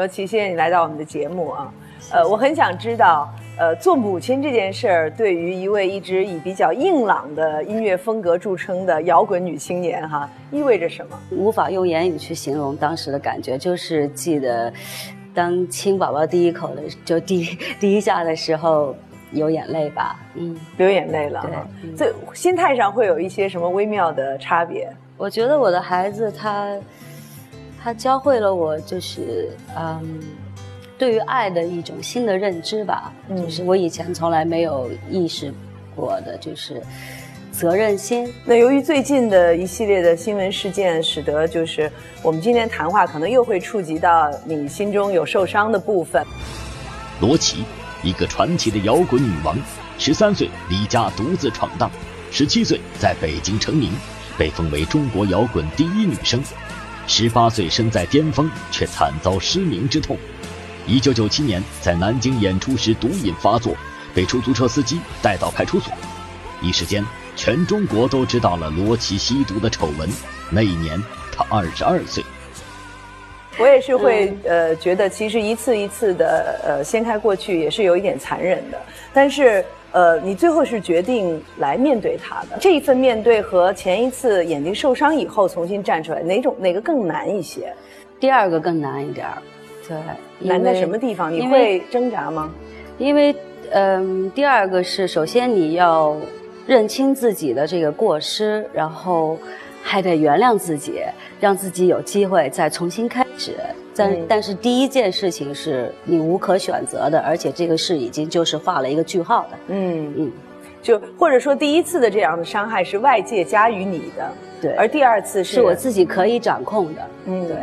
罗琦，谢谢你来到我们的节目啊。呃，我很想知道，呃，做母亲这件事儿，对于一位一直以比较硬朗的音乐风格著称的摇滚女青年哈，意味着什么？无法用言语去形容当时的感觉，就是记得，当亲宝宝第一口的，就第第一下的时候，有眼泪吧？嗯，流眼泪了。对，这心态上会有一些什么微妙的差别？我觉得我的孩子他。他教会了我，就是嗯，对于爱的一种新的认知吧，就是我以前从来没有意识过的，就是责任心。那由于最近的一系列的新闻事件，使得就是我们今天谈话可能又会触及到你心中有受伤的部分。罗琦，一个传奇的摇滚女王，十三岁离家独自闯荡，十七岁在北京成名，被封为中国摇滚第一女生。十八岁身在巅峰，却惨遭失明之痛。一九九七年在南京演出时毒瘾发作，被出租车司机带到派出所。一时间，全中国都知道了罗琦吸毒的丑闻。那一年，他二十二岁。我也是会呃觉得，其实一次一次的呃掀开过去，也是有一点残忍的。但是。呃，你最后是决定来面对他的这一份面对和前一次眼睛受伤以后重新站出来，哪种哪个更难一些？第二个更难一点儿，对，难在什么地方？你会挣扎吗？因为，嗯，第二个是首先你要认清自己的这个过失，然后还得原谅自己，让自己有机会再重新开始。但但是第一件事情是你无可选择的，而且这个事已经就是画了一个句号的。嗯嗯，就或者说第一次的这样的伤害是外界加于你的，对，而第二次是我自己可以掌控的。嗯，对，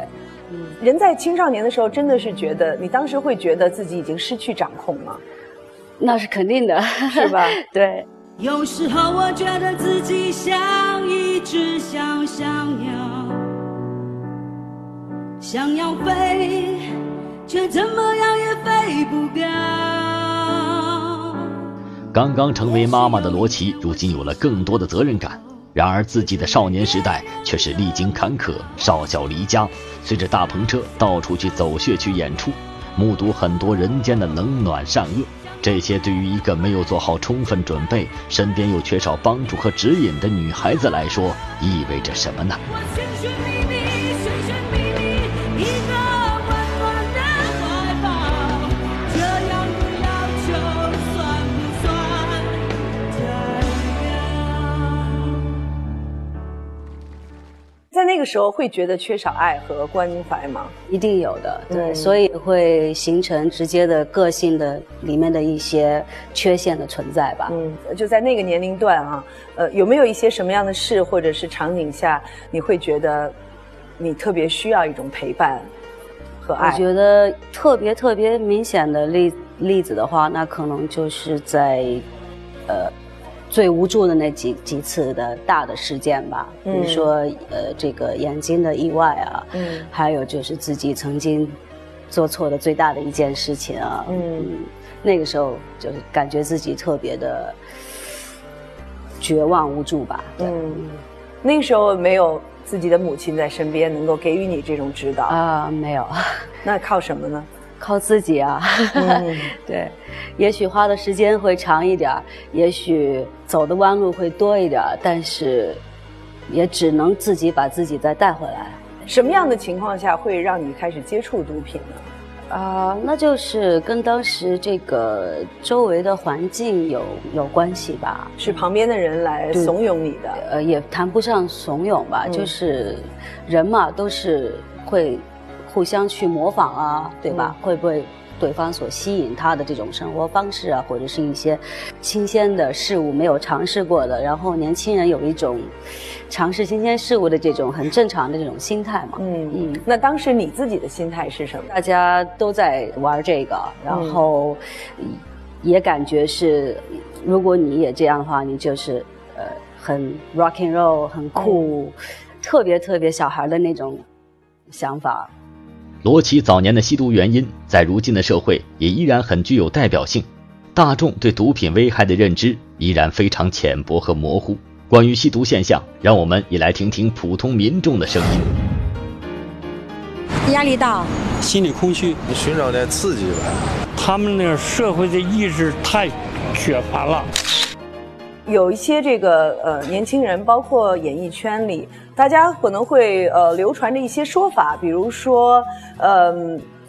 嗯，人在青少年的时候真的是觉得，你当时会觉得自己已经失去掌控吗？那是肯定的，是吧？对。有时候我觉得自己像一只小小鸟。想要飞，却怎么样也飞不高。刚刚成为妈妈的罗琦，如今有了更多的责任感。然而自己的少年时代却是历经坎坷，少小离家，随着大篷车到处去走穴去演出，目睹很多人间的冷暖善恶。这些对于一个没有做好充分准备，身边又缺少帮助和指引的女孩子来说，意味着什么呢？在那个时候会觉得缺少爱和关怀吗？一定有的，对，所以会形成直接的个性的里面的一些缺陷的存在吧。嗯，就在那个年龄段啊，呃，有没有一些什么样的事或者是场景下，你会觉得你特别需要一种陪伴和爱？我觉得特别特别明显的例例子的话，那可能就是在，呃。最无助的那几几次的大的事件吧，比如说呃这个眼睛的意外啊，嗯，还有就是自己曾经做错的最大的一件事情啊，嗯，那个时候就是感觉自己特别的绝望无助吧，嗯，那个时候没有自己的母亲在身边能够给予你这种指导。啊，没有，那靠什么呢？靠自己啊，对，也许花的时间会长一点，也许走的弯路会多一点，但是也只能自己把自己再带回来。什么样的情况下会让你开始接触毒品呢？啊，那就是跟当时这个周围的环境有有关系吧，是旁边的人来怂恿你的？呃，也谈不上怂恿吧，就是人嘛，都是会。互相去模仿啊，对吧？会不会对方所吸引他的这种生活方式啊，或者是一些新鲜的事物没有尝试过的？然后年轻人有一种尝试新鲜事物的这种很正常的这种心态嘛。嗯嗯。那当时你自己的心态是什么？大家都在玩这个，然后也感觉是，如果你也这样的话，你就是呃很 rock and roll，很酷，特别特别小孩的那种想法。罗琦早年的吸毒原因，在如今的社会也依然很具有代表性。大众对毒品危害的认知依然非常浅薄和模糊。关于吸毒现象，让我们也来听听普通民众的声音。压力大，心理空虚，你寻找点刺激吧。他们那社会的意识太缺乏了。有一些这个呃年轻人，包括演艺圈里，大家可能会呃流传着一些说法，比如说，呃，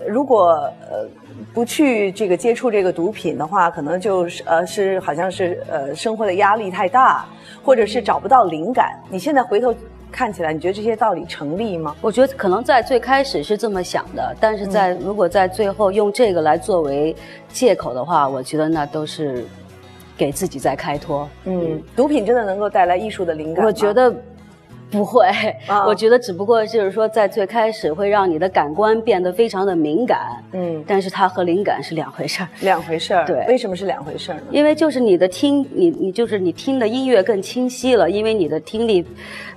如果呃不去这个接触这个毒品的话，可能就是呃是好像是呃生活的压力太大，或者是找不到灵感。你现在回头看起来，你觉得这些道理成立吗？我觉得可能在最开始是这么想的，但是在如果在最后用这个来作为借口的话，我觉得那都是给自己在开脱。嗯，毒品真的能够带来艺术的灵感吗？我觉得不会，啊 我觉得只不过就是说，在最开始会让你的感官变得非常的敏感，嗯，但是它和灵感是两回事儿。两回事儿。对为什么是两回事儿呢？因为就是你的听，你你就是你听的音乐更清晰了，因为你的听力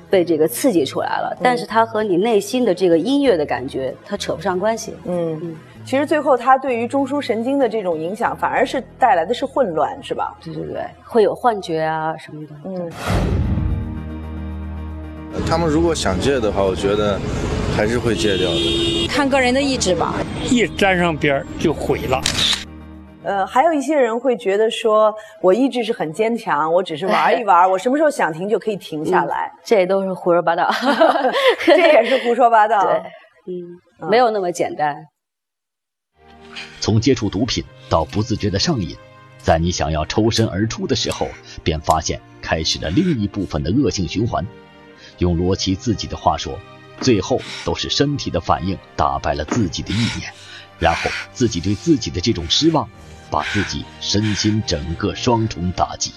被这个刺激出来了，但是它和你内心的这个音乐的感觉，它扯不上关系。嗯，其实最后它对于中枢神经的这种影响，反而是带来的是混乱，是吧？对对对，会有幻觉啊什么的。嗯，他们如果想戒的话，我觉得还是会戒掉的。看个人的意志吧。一沾上边儿就毁了。呃，还有一些人会觉得说，我意志是很坚强，我只是玩一玩，我什么时候想停就可以停下来，这都是胡说八道，这也是胡说八道。对，嗯，没有那么简单。从接触毒品到不自觉的上瘾，在你想要抽身而出的时候，便发现开始了另一部分的恶性循环。用罗琦自己的话说，最后都是身体的反应打败了自己的意念，然后自己对自己的这种失望，把自己身心整个双重打击。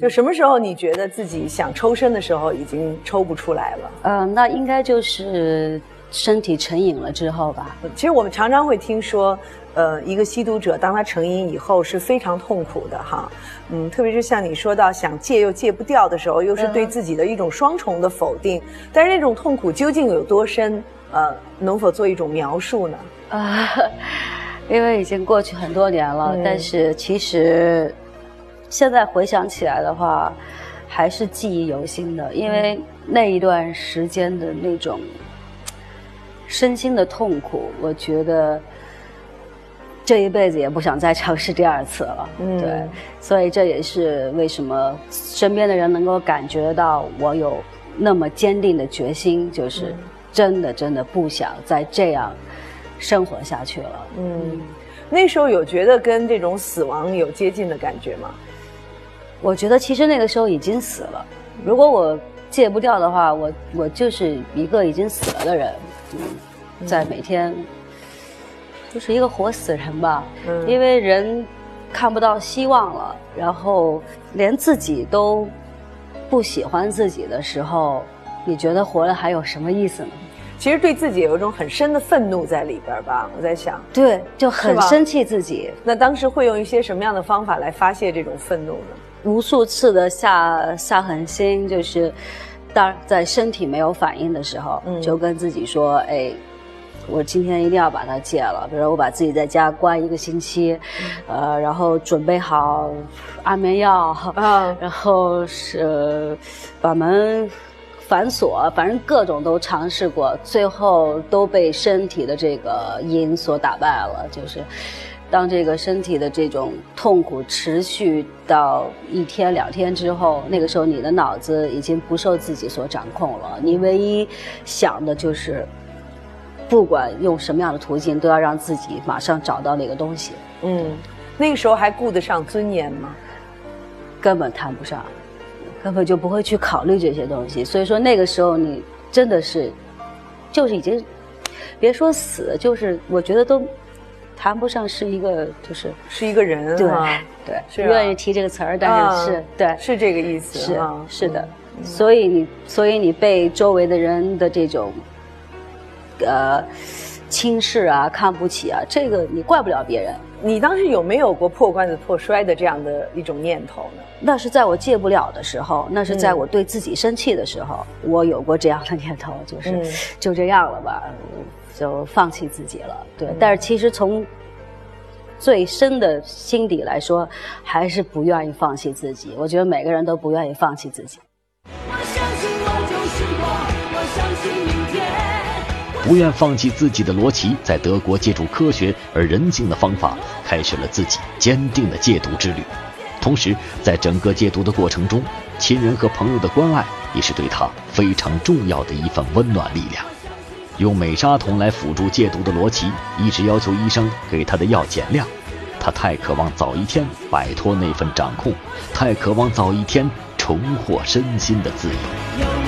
就什么时候你觉得自己想抽身的时候，已经抽不出来了？呃，那应该就是身体成瘾了之后吧。其实我们常常会听说，呃，一个吸毒者当他成瘾以后是非常痛苦的哈，嗯，特别是像你说到想戒又戒不掉的时候，又是对自己的一种双重的否定。但是那种痛苦究竟有多深？呃，能否做一种描述呢？啊，因为已经过去很多年了，嗯但是其实现在回想起来的话，还是记忆犹新的，因为那一段时间的那种身心的痛苦，我觉得这一辈子也不想再尝试第二次了。嗯对，所以这也是为什么身边的人能够感觉到我有那么坚定的决心，就是真的真的不想再这样生活下去了。嗯，那时候有觉得跟这种死亡有接近的感觉吗？我觉得其实那个时候已经死了。如果我戒不掉的话，我我就是一个已经死了的人，嗯，在每天就是一个活死人吧。嗯因为人看不到希望了，然后连自己都不喜欢自己的时候，你觉得活了还有什么意思呢？其实对自己有一种很深的愤怒在里边吧。我在想，对，就很生气自己，那当时会用一些什么样的方法来发泄这种愤怒呢？无数次的下下狠心，就是当然在身体没有反应的时候，嗯就跟自己说：“哎，我今天一定要把它戒了。”比如我把自己在家关一个星期，呃，然后准备好安眠药，啊 然后是把门反锁，反正各种都尝试过，最后都被身体的这个瘾所打败了。就是当这个身体的这种痛苦持续到一天两天之后，那个时候你的脑子已经不受自己所掌控了，你唯一想的就是。不管用什么样的途径，都要让自己马上找到那个东西，嗯，那个时候还顾得上尊严吗？根本谈不上，根本就不会去考虑这些东西。所以说那个时候你真的是，就是已经，别说死，就是我觉得都谈不上是一个，就是是一个人对啊，对，是愿意提这个词儿，但啊是是对。是这个意思是啊，是的，所以你所以你被周围的人的这种，呃，轻视啊、看不起啊，这个你怪不了别人。你当时有没有过破罐子破摔的这样的一种念头呢？那是在我戒不了的时候，那是在嗯我对自己生气的时候，我有过这样的念头，就是、嗯。就这样了吧，就放弃自己了。对，嗯但是其实从最深的心底来说，还是不愿意放弃自己。我觉得每个人都不愿意放弃自己。我相信我就是我，我相信明天。不愿放弃自己的罗琦，在德国借助科学而人性的方法，开始了自己坚定的戒毒之旅。同时，在整个戒毒的过程中，亲人和朋友的关爱也是对他非常重要的一份温暖力量。用美沙酮来辅助戒毒的罗琦，一直要求医生给他的药减量。他太渴望早一天摆脱那份掌控，太渴望早一天重获身心的自由。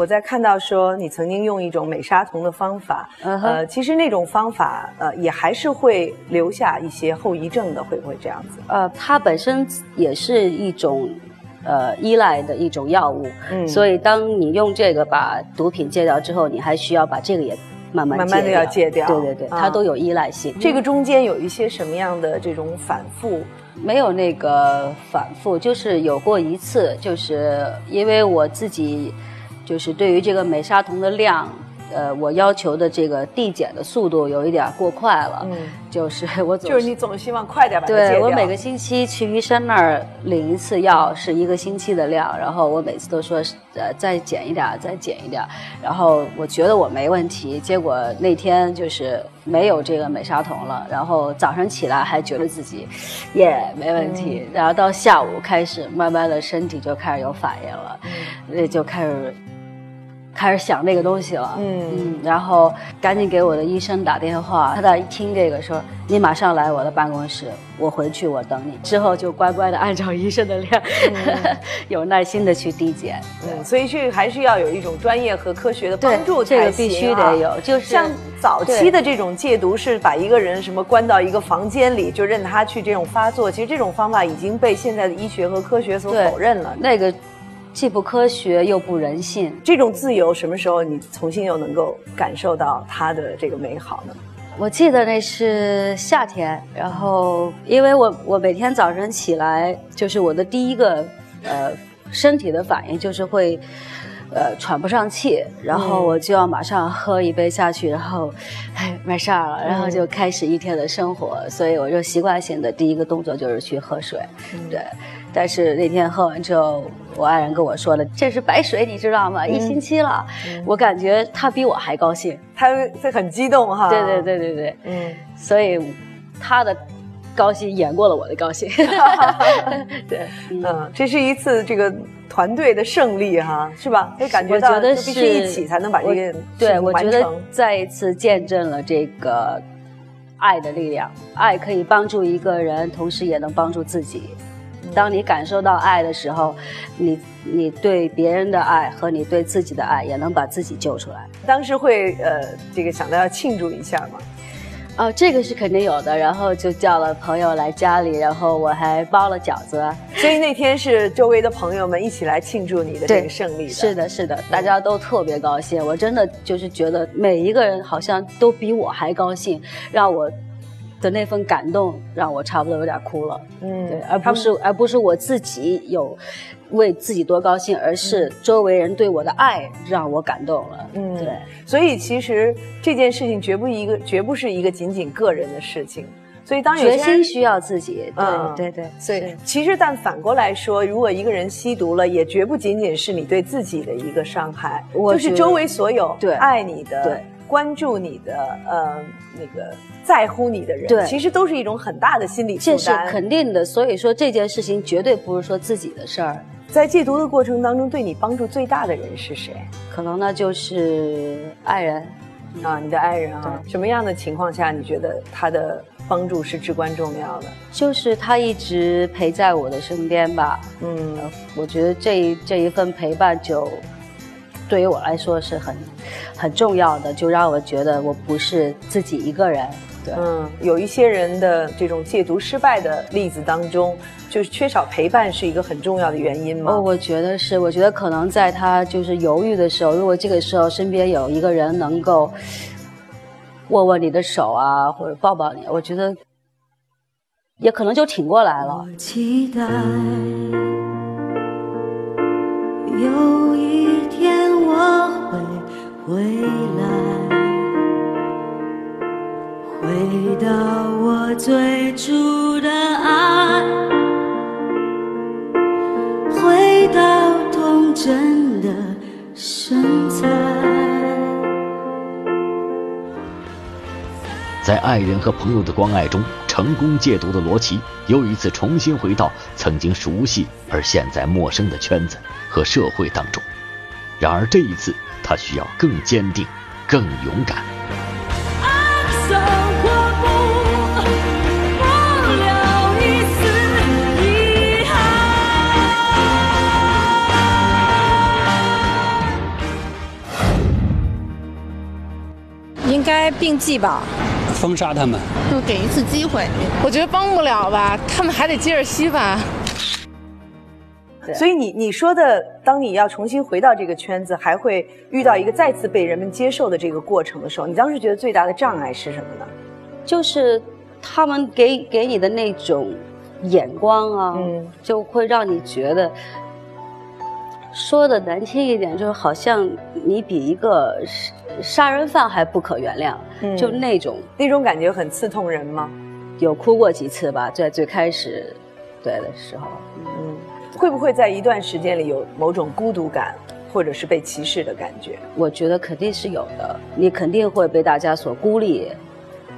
我在看到说你曾经用一种美沙酮的方法，呃，其实那种方法呃也还是会留下一些后遗症的，会不会这样子？呃，它本身也是一种呃依赖的一种药物，嗯所以当你用这个把毒品戒掉之后，你还需要把这个也慢慢慢慢的要戒掉对对对，啊它都有依赖性。这个中间有一些什么样的这种反复？没有那个反复，就是有过一次，就是因为我自己，就是对于这个美沙酮的量，呃，我要求的这个递减的速度有一点过快了，嗯就是 我总就是你总希望快点把它戒掉。对我每个星期去医生那儿领一次药，是一个星期的量，然后我每次都说，呃，再减一点儿，再减一点儿，然后我觉得我没问题，结果那天就是没有这个美沙酮了，然后早上起来还觉得自己，耶没问题，然后到下午开始慢慢的身体就开始有反应了，那、就开始。开始想那个东西了，嗯嗯，然后赶紧给我的医生打电话，他在一听这个说，你马上来我的办公室，我回去我等你。之后就乖乖的按照医生的量，有耐心的去递减。嗯，所以这个还是要有一种专业和科学的对帮助这个才行必须啊得有就是像早期的这种戒毒是把一个人什么关到一个房间里，就任他去这种发作。其实这种方法已经被现在的医学和科学所否认了。那个既不科学又不人性。这种自由什么时候你重新又能够感受到它的这个美好呢？我记得那是夏天，然后因为我我每天早晨起来，就是我的第一个呃身体的反应就是会呃喘不上气，然后我就要马上喝一杯下去，然后哎没事儿了，然后就开始一天的生活，所以我就习惯性的第一个动作就是去喝水，对。但是那天喝完之后，我爱人跟我说了，这是白水，你知道吗？一星期了，我感觉他比我还高兴。他他很激动哈。对对，对对对，嗯。所以他的高兴演过了我的高兴。对，嗯嗯，这是一次这个团队的胜利哈，是吧？可以感觉到我觉得就必须是一起才能把这个对，我觉得。再一次见证了这个爱的力量。爱可以帮助一个人，同时也能帮助自己。当你感受到爱的时候，你你对别人的爱和你对自己的爱，也能把自己救出来。当时会呃，这个想到要庆祝一下吗。哦，这个是肯定有的。然后就叫了朋友来家里，然后我还包了饺子。所以那天是周围的朋友们一起来庆祝你的这个胜利的。是的，是的，大家都特别高兴。我真的就是觉得每一个人好像都比我还高兴，让我的那份感动让我差不多有点哭了。嗯对，而不是而不是我自己有为自己多高兴，而是周围人对我的爱让我感动了。嗯对。所以其实这件事情绝不一个，绝不是一个仅仅个人的事情。所以当有决些需要自己，对、嗯对对，所以其实，但反过来说，如果一个人吸毒了，也绝不仅仅是你对自己的一个伤害，我就是周围所有对爱你的、对关注你的、呃那个在乎你的人，对其实都是一种很大的心理负这是担。肯定的。所以说这件事情绝对不是说自己的事儿，在戒毒的过程当中，对你帮助最大的人是谁可能呢就是爱人。啊？你的爱人啊？什么样的情况下你觉得他的帮助是至关重要的？就是他一直陪在我的身边吧。嗯呃我觉得这这一份陪伴就对于我来说是很很重要的，就让我觉得我不是自己一个人。对，嗯，有一些人的这种戒毒失败的例子当中，就是缺少陪伴是一个很重要的原因吗？哦，我觉得是，我觉得可能在他就是犹豫的时候，如果这个时候身边有一个人能够握握你的手啊，或者抱抱你，我觉得也可能就挺过来了。期待有一天我会回来，回到我最初的爱，回到童真的身材。在爱人和朋友的关爱中，成功戒毒的罗琦又一次重新回到曾经熟悉而现在陌生的圈子和社会当中。然而这一次，他需要更坚定、更勇敢。并记吧，封杀他们。就给一次机会，我觉得帮不了吧，他们还得接着吸吧。所以你你说的，当你要重新回到这个圈子，还会遇到一个再次被人们接受的这个过程的时候，你当时觉得最大的障碍是什么呢？就是他们给给你的那种眼光啊，嗯就会让你觉得，说的难听一点，就是好像你比一个杀杀人犯还不可原谅，嗯。就那种。那种感觉很刺痛人吗？有哭过几次吧，在最开始对的时候，嗯，会不会在一段时间里有某种孤独感，或者是被歧视的感觉？我觉得肯定是有的，你肯定会被大家所孤立，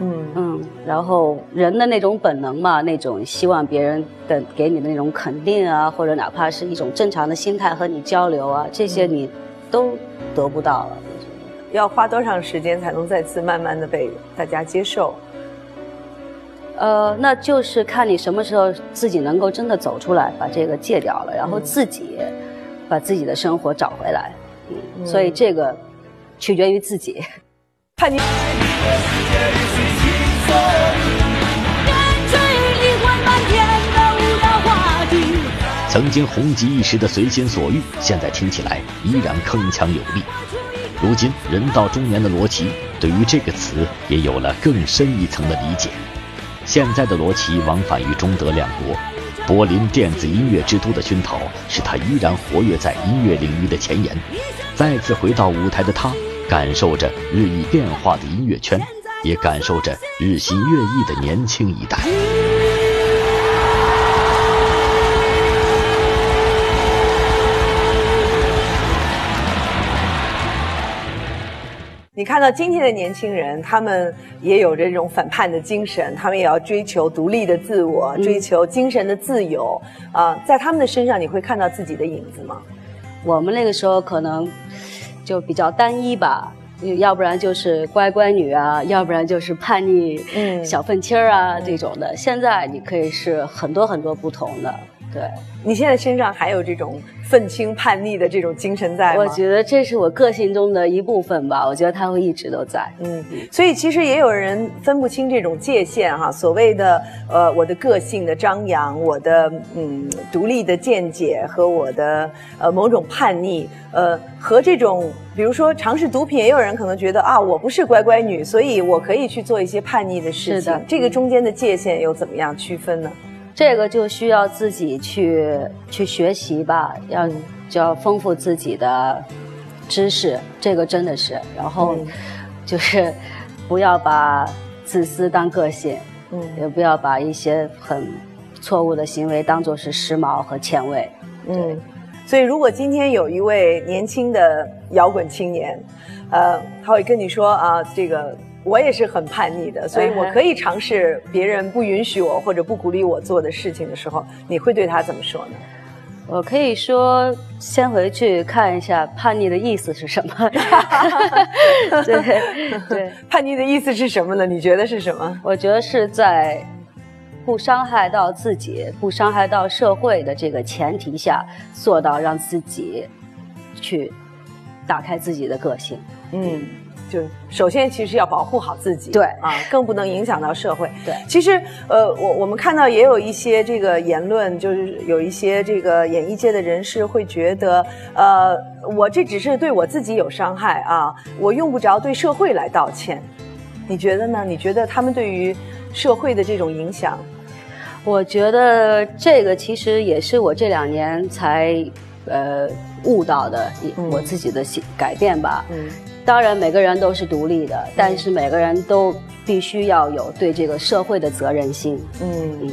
嗯嗯，然后人的那种本能嘛，那种希望别人的给你的那种肯定啊，或者哪怕是一种正常的心态和你交流啊，这些你都得不到了。要花多长时间才能再次慢慢的被大家接受？呃，那就是看你什么时候自己能够真的走出来，把这个戒掉了，然后自己把自己的生活找回来。嗯，所以这个取决于自己。叛逆。曾经红极一时的随心所欲，现在听起来依然铿锵有力。如今人到中年的罗琦，对于这个词也有了更深一层的理解。现在的罗琦往返于中德两国，柏林电子音乐之都的熏陶，使他依然活跃在音乐领域的前沿。再次回到舞台的他，感受着日益变化的音乐圈，也感受着日新月异的年轻一代。你看到今天的年轻人，他们也有着这种反叛的精神，他们也要追求独立的自我，追求精神的自由。啊、在他们的身上，你会看到自己的影子吗？我们那个时候可能就比较单一吧，要不然就是乖乖女啊，要不然就是叛逆嗯。小愤青儿啊、这种的。现在你可以是很多很多不同的，对。你现在身上还有这种愤青叛逆的这种精神在吗？我觉得这是我个性中的一部分吧，我觉得它会一直都在。嗯，所以其实也有人分不清这种界限哈，所谓的呃我的个性的张扬，我的嗯独立的见解和我的呃某种叛逆，呃和这种比如说尝试毒品，也有人可能觉得啊我不是乖乖女，所以我可以去做一些叛逆的事情。是的这个中间的界限又怎么样区分呢？这个就需要自己去去学习吧，要嗯就要丰富自己的知识，这个真的是。然后嗯就是不要把自私当个性，嗯也不要把一些很错误的行为当做是时髦和前卫。嗯，所以如果今天有一位年轻的摇滚青年，呃，他会跟你说啊，这个我也是很叛逆的，所以我可以尝试别人不允许我或者不鼓励我做的事情的时候，你会对他怎么说呢？我可以说，先回去看一下叛逆的意思是什么。对对，叛逆的意思是什么呢？你觉得是什么？我觉得是在不伤害到自己、不伤害到社会的这个前提下，做到让自己去打开自己的个性。嗯，就首先其实要保护好自己，对啊，更不能影响到社会。对其实呃，我我们看到也有一些这个言论，就是有一些这个演艺界的人士会觉得，呃，我这只是对我自己有伤害啊，我用不着对社会来道歉。你觉得呢？你觉得他们对于社会的这种影响？我觉得这个其实也是我这两年才呃悟到的我自己的心改变吧。嗯当然，每个人都是独立的，但是每个人都必须要有对这个社会的责任心。嗯，嗯，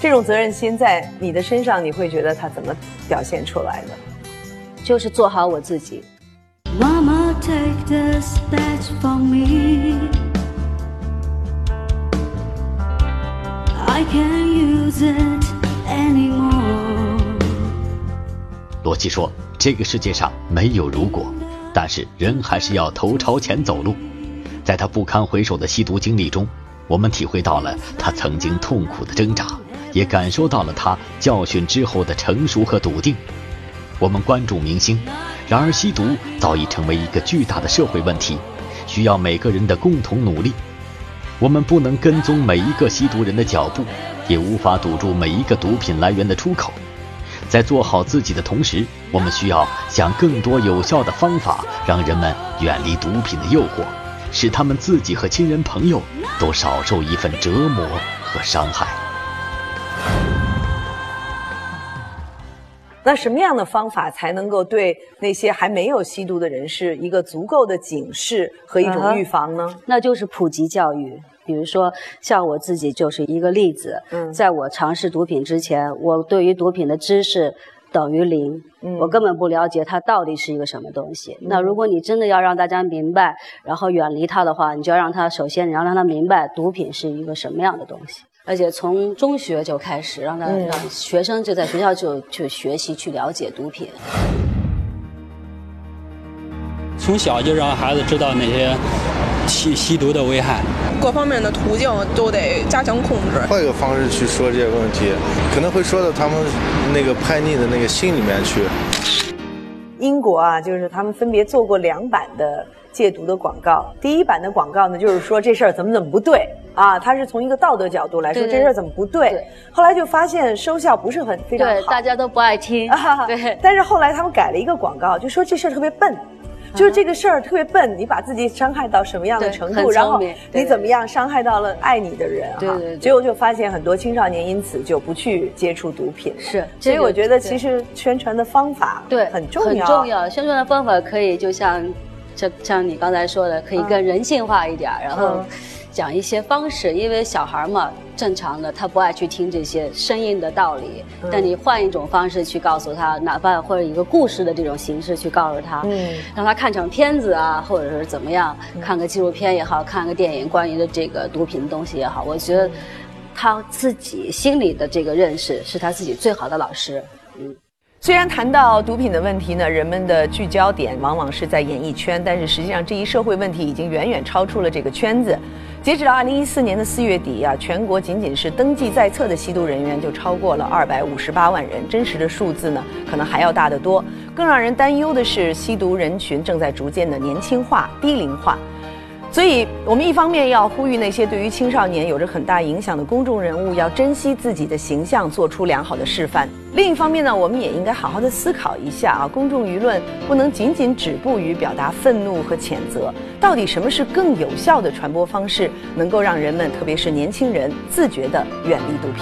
这种责任心在你的身上，你会觉得它怎么表现出来的？就是做好我自己。Mama, take this badge from me. I can't use it anymore. 罗琦说：“这个世界上没有如果，但是人还是要头朝前走路。”在他不堪回首的吸毒经历中，我们体会到了他曾经痛苦的挣扎，也感受到了他教训之后的成熟和笃定。我们关注明星，然而吸毒早已成为一个巨大的社会问题，需要每个人的共同努力。我们不能跟踪每一个吸毒人的脚步，也无法堵住每一个毒品来源的出口。在做好自己的同时，我们需要想更多有效的方法，让人们远离毒品的诱惑，使他们自己和亲人朋友都少受一份折磨和伤害。那什么样的方法才能够对那些还没有吸毒的人士一个足够的警示和一种预防呢？那就是普及教育。比如说，像我自己就是一个例子。嗯在我尝试毒品之前，我对于毒品的知识等于零，嗯我根本不了解它到底是一个什么东西。那如果你真的要让大家明白，然后远离它的话，你就要让他首先你要让他明白毒品是一个什么样的东西。而且从中学就开始，让他、嗯让学生就在学校就去学习去了解毒品。从小就让孩子知道那些吸吸毒的危害。各方面的途径都得加强控制。换一个方式去说这些问题，可能会说到他们那个叛逆的那个心里面去。英国啊，就是他们分别做过两版的戒毒的广告。第一版的广告呢，就是说这事儿怎么怎么不对啊，他是从一个道德角度来说对对这事儿怎么不对对。后来就发现收效不是很非常对，好，大家都不爱听。啊对，但是后来他们改了一个广告，就说这事儿特别笨。就是这个事儿特别笨，你把自己伤害到什么样的程度，然后你怎么样伤害到了爱你的人哈？对对对结果就发现很多青少年因此就不去接触毒品。是所以我觉得其实宣传的方法对，很重要，很重要。宣传的方法可以就像，像像你刚才说的，可以更人性化一点，然后嗯讲一些方式，因为小孩嘛，正常的他不爱去听这些生硬的道理，嗯。但你换一种方式去告诉他，哪怕或者一个故事的这种形式去告诉他，嗯。让他看场片子啊，或者是怎么样，看个纪录片也好看个电影，关于的这个毒品的东西也好，我觉得他自己心里的这个认识是他自己最好的老师。虽然谈到毒品的问题呢，人们的聚焦点往往是在演艺圈，但是实际上这一社会问题已经远远超出了这个圈子。截止到二零一四年的四月底啊，全国仅仅是登记在册的吸毒人员就超过了二百五十八万人，真实的数字呢可能还要大得多。更让人担忧的是，吸毒人群正在逐渐的年轻化、低龄化。所以，我们一方面要呼吁那些对于青少年有着很大影响的公众人物，要珍惜自己的形象，做出良好的示范；另一方面呢，我们也应该好好的思考一下啊，公众舆论不能仅仅止步于表达愤怒和谴责，到底什么是更有效的传播方式，能够让人们，特别是年轻人，自觉地远离毒品。